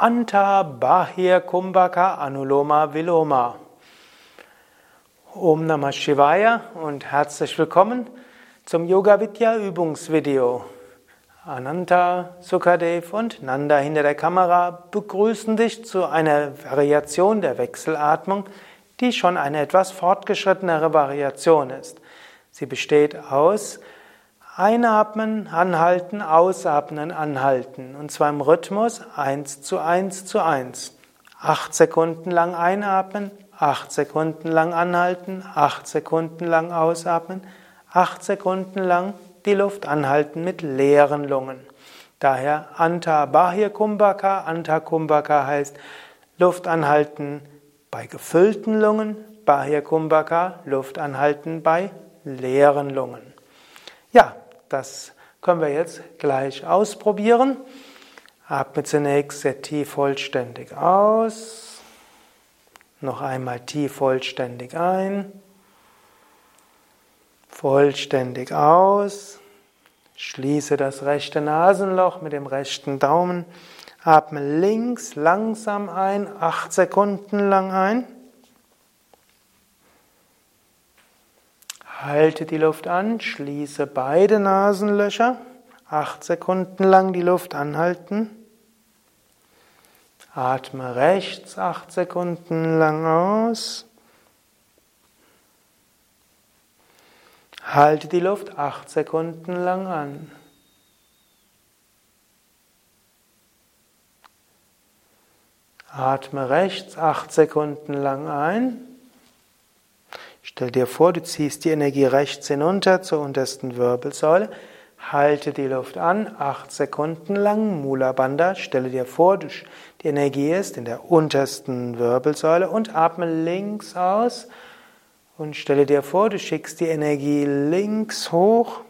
Anta Bahir Kumbhaka Anuloma Viloma. Om Namah Shivaya und herzlich willkommen zum Yoga Vidya Übungsvideo. Ananta, Sukadev und Nanda hinter der Kamera begrüßen dich zu einer Variation der Wechselatmung, die schon eine etwas fortgeschrittenere Variation ist. Sie besteht aus Einatmen, anhalten, ausatmen, anhalten. Und zwar im Rhythmus 1 zu 1 zu 1. Acht Sekunden lang einatmen, acht Sekunden lang anhalten, acht Sekunden lang ausatmen, acht Sekunden lang die Luft anhalten mit leeren Lungen. Daher Anta Bahir Kumbhaka. Anta Kumbhaka heißt Luft anhalten bei gefüllten Lungen, Bahir Kumbhaka Luft anhalten bei leeren Lungen. Ja, das können wir jetzt gleich ausprobieren. Atme zunächst sehr tief vollständig aus. Noch einmal tief vollständig ein. Vollständig aus. Schließe das rechte Nasenloch mit dem rechten Daumen. Atme links langsam ein, acht Sekunden lang ein. Halte die Luft an, schließe beide Nasenlöcher, acht Sekunden lang die Luft anhalten. Atme rechts acht Sekunden lang aus. Halte die Luft acht Sekunden lang an. Atme rechts acht Sekunden lang ein. Stell dir vor, du ziehst die Energie rechts hinunter zur untersten Wirbelsäule. Halte die Luft an, acht Sekunden lang, Mula Bandha. Stelle dir vor, die Energie ist in der untersten Wirbelsäule und atme links aus. Und stelle dir vor, du schickst die Energie links hoch.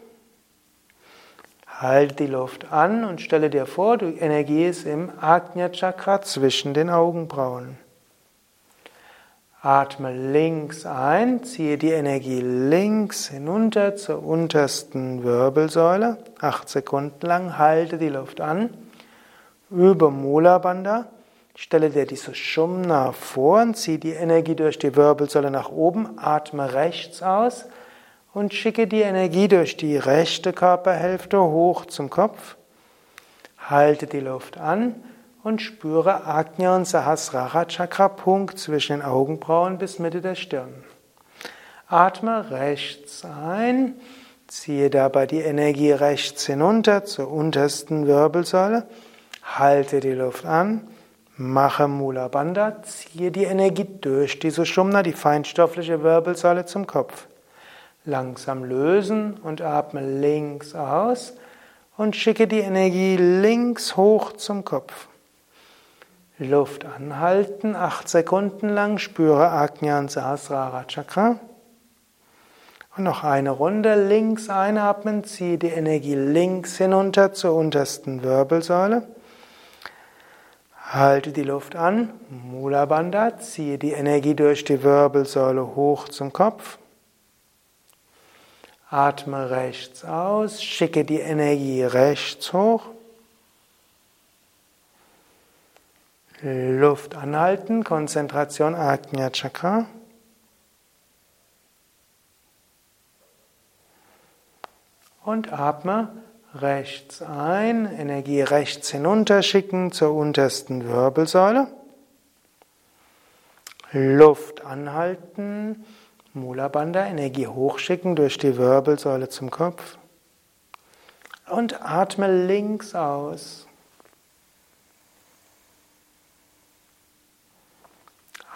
Halte die Luft an und stelle dir vor, die Energie ist im Ajna Chakra zwischen den Augenbrauen. Atme links ein, ziehe die Energie links hinunter zur untersten Wirbelsäule. Acht Sekunden lang halte die Luft an. Über Mula Bandha. Stelle dir diese Shumna vor und ziehe die Energie durch die Wirbelsäule nach oben. Atme rechts aus und schicke die Energie durch die rechte Körperhälfte hoch zum Kopf. Halte die Luft an und spüre Ajna und Sahasrara Chakra Punkt zwischen den Augenbrauen bis Mitte der Stirn. Atme rechts ein, ziehe dabei die Energie rechts hinunter zur untersten Wirbelsäule, halte die Luft an, mache Mula Bandha, ziehe die Energie durch diese Shumna, die feinstoffliche Wirbelsäule zum Kopf. Langsam lösen und atme links aus und schicke die Energie links hoch zum Kopf. Luft anhalten, acht Sekunden lang, spüre und Sahasrara Chakra. Und noch eine Runde, links einatmen, ziehe die Energie links hinunter zur untersten Wirbelsäule. Halte die Luft an, Mula Bandha, ziehe die Energie durch die Wirbelsäule hoch zum Kopf. Atme rechts aus, schicke die Energie rechts hoch. Luft anhalten, Konzentration Ajna Chakra. Und atme rechts ein, Energie rechts hinunterschicken zur untersten Wirbelsäule. Luft anhalten, Mula Bandha, Energie hochschicken durch die Wirbelsäule zum Kopf. Und atme links aus.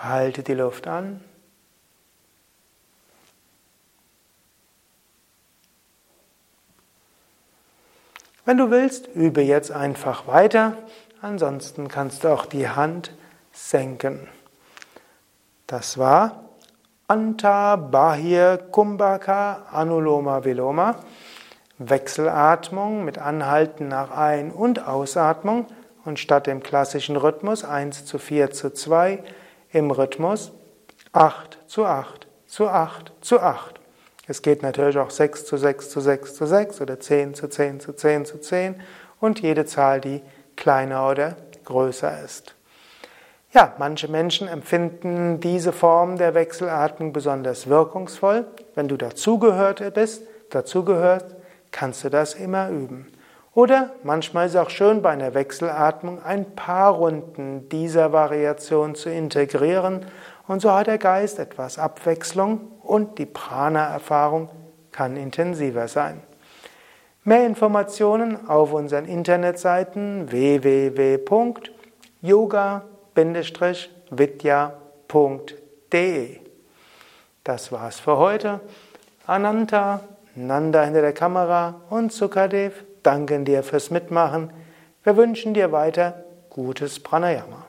Halte die Luft an. Wenn du willst, übe jetzt einfach weiter. Ansonsten kannst du auch die Hand senken. Das war Anta Bahir Kumbhaka Anuloma Viloma. Wechselatmung mit Anhalten nach Ein- und Ausatmung und statt dem klassischen Rhythmus 1 zu 4 zu 2 im Rhythmus 8 zu 8 zu 8 zu 8. Es geht natürlich auch 6 zu 6 zu 6 zu 6 oder 10 zu 10 zu 10 zu 10 und jede Zahl, die kleiner oder größer ist. Ja, manche Menschen empfinden diese Form der Wechselatmung besonders wirkungsvoll. Wenn du dazugehört bist, dazugehört, kannst du das immer üben. Oder manchmal ist es auch schön, bei einer Wechselatmung ein paar Runden dieser Variation zu integrieren. Und so hat der Geist etwas Abwechslung und die Prana-Erfahrung kann intensiver sein. Mehr Informationen auf unseren Internetseiten www.yoga-vidya.de. Das war's für heute. Ananta, Nanda hinter der Kamera und Sukadev danken dir fürs Mitmachen. Wir wünschen dir weiter gutes Pranayama.